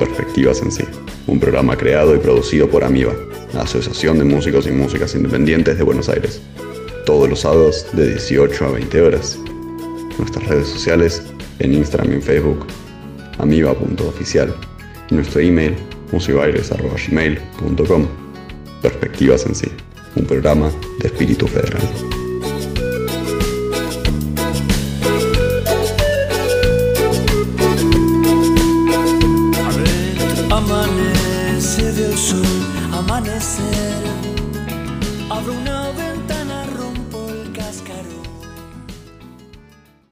Perspectivas en sí, un programa creado y producido por Amiba, la Asociación de Músicos y Músicas Independientes de Buenos Aires, todos los sábados de 18 a 20 horas. Nuestras redes sociales en Instagram y en Facebook, amiba.oficial, y nuestro email, musicbailes.gmail.com. Perspectivas en sí, un programa de espíritu federal. seviyorsun ama ne seviyorsun